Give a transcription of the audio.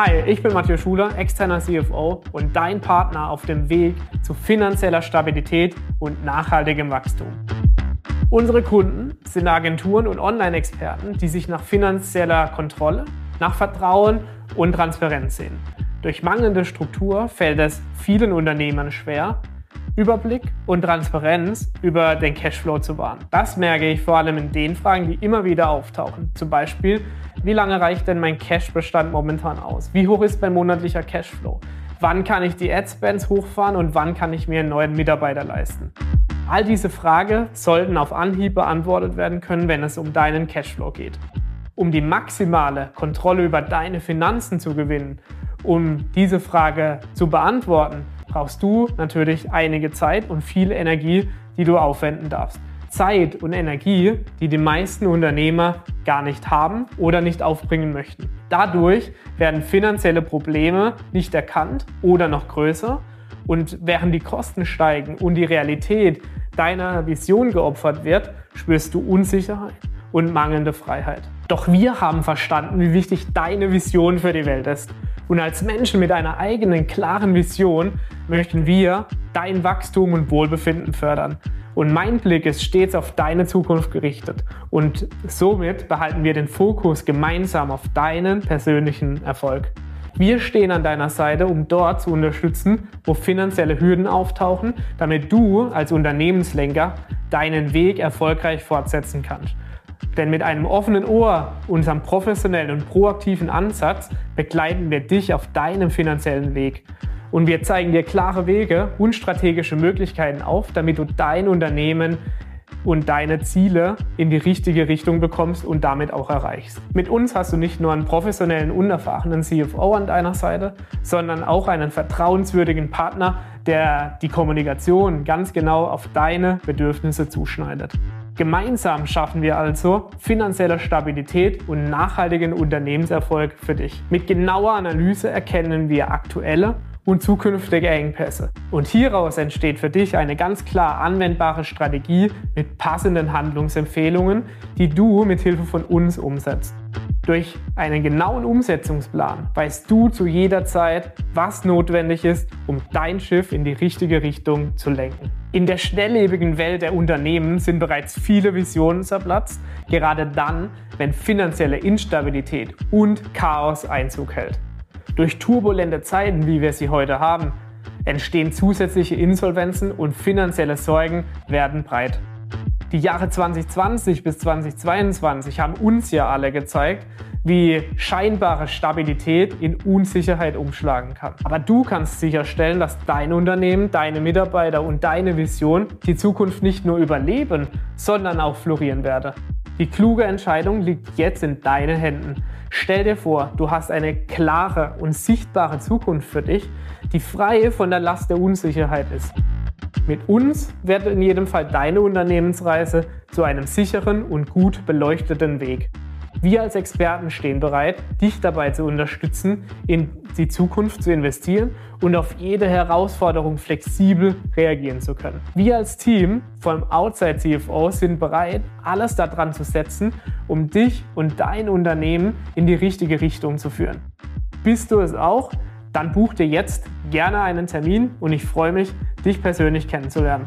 Hi, ich bin Matthias Schuler, externer CFO und dein Partner auf dem Weg zu finanzieller Stabilität und nachhaltigem Wachstum. Unsere Kunden sind Agenturen und Online-Experten, die sich nach finanzieller Kontrolle, nach Vertrauen und Transparenz sehen. Durch mangelnde Struktur fällt es vielen Unternehmern schwer, Überblick und Transparenz über den Cashflow zu wahren. Das merke ich vor allem in den Fragen, die immer wieder auftauchen. Zum Beispiel, wie lange reicht denn mein Cashbestand momentan aus? Wie hoch ist mein monatlicher Cashflow? Wann kann ich die Adspends hochfahren und wann kann ich mir einen neuen Mitarbeiter leisten? All diese Fragen sollten auf Anhieb beantwortet werden können, wenn es um deinen Cashflow geht. Um die maximale Kontrolle über deine Finanzen zu gewinnen, um diese Frage zu beantworten, brauchst du natürlich einige Zeit und viel Energie, die du aufwenden darfst. Zeit und Energie, die die meisten Unternehmer gar nicht haben oder nicht aufbringen möchten. Dadurch werden finanzielle Probleme nicht erkannt oder noch größer und während die Kosten steigen und die Realität deiner Vision geopfert wird, spürst du Unsicherheit und mangelnde Freiheit. Doch wir haben verstanden, wie wichtig deine Vision für die Welt ist. Und als Menschen mit einer eigenen klaren Vision möchten wir dein Wachstum und Wohlbefinden fördern. Und mein Blick ist stets auf deine Zukunft gerichtet. Und somit behalten wir den Fokus gemeinsam auf deinen persönlichen Erfolg. Wir stehen an deiner Seite, um dort zu unterstützen, wo finanzielle Hürden auftauchen, damit du als Unternehmenslenker deinen Weg erfolgreich fortsetzen kannst. Denn mit einem offenen Ohr, unserem professionellen und proaktiven Ansatz begleiten wir dich auf deinem finanziellen Weg. Und wir zeigen dir klare Wege und strategische Möglichkeiten auf, damit du dein Unternehmen und deine Ziele in die richtige Richtung bekommst und damit auch erreichst. Mit uns hast du nicht nur einen professionellen, unerfahrenen CFO an deiner Seite, sondern auch einen vertrauenswürdigen Partner, der die Kommunikation ganz genau auf deine Bedürfnisse zuschneidet. Gemeinsam schaffen wir also finanzielle Stabilität und nachhaltigen Unternehmenserfolg für dich. Mit genauer Analyse erkennen wir aktuelle und zukünftige Engpässe. Und hieraus entsteht für dich eine ganz klar anwendbare Strategie mit passenden Handlungsempfehlungen, die du mit Hilfe von uns umsetzt. Durch einen genauen Umsetzungsplan weißt du zu jeder Zeit, was notwendig ist, um dein Schiff in die richtige Richtung zu lenken. In der schnelllebigen Welt der Unternehmen sind bereits viele Visionen zerplatzt, gerade dann, wenn finanzielle Instabilität und Chaos Einzug hält. Durch turbulente Zeiten, wie wir sie heute haben, entstehen zusätzliche Insolvenzen und finanzielle Sorgen werden breit. Die Jahre 2020 bis 2022 haben uns ja alle gezeigt, wie scheinbare Stabilität in Unsicherheit umschlagen kann. Aber du kannst sicherstellen, dass dein Unternehmen, deine Mitarbeiter und deine Vision die Zukunft nicht nur überleben, sondern auch florieren werde. Die kluge Entscheidung liegt jetzt in deinen Händen. Stell dir vor, du hast eine klare und sichtbare Zukunft für dich, die frei von der Last der Unsicherheit ist. Mit uns wird in jedem Fall deine Unternehmensreise zu einem sicheren und gut beleuchteten Weg. Wir als Experten stehen bereit, dich dabei zu unterstützen, in die Zukunft zu investieren und auf jede Herausforderung flexibel reagieren zu können. Wir als Team vom Outside CFO sind bereit, alles daran zu setzen, um dich und dein Unternehmen in die richtige Richtung zu führen. Bist du es auch? Dann buch dir jetzt gerne einen Termin und ich freue mich, dich persönlich kennenzulernen.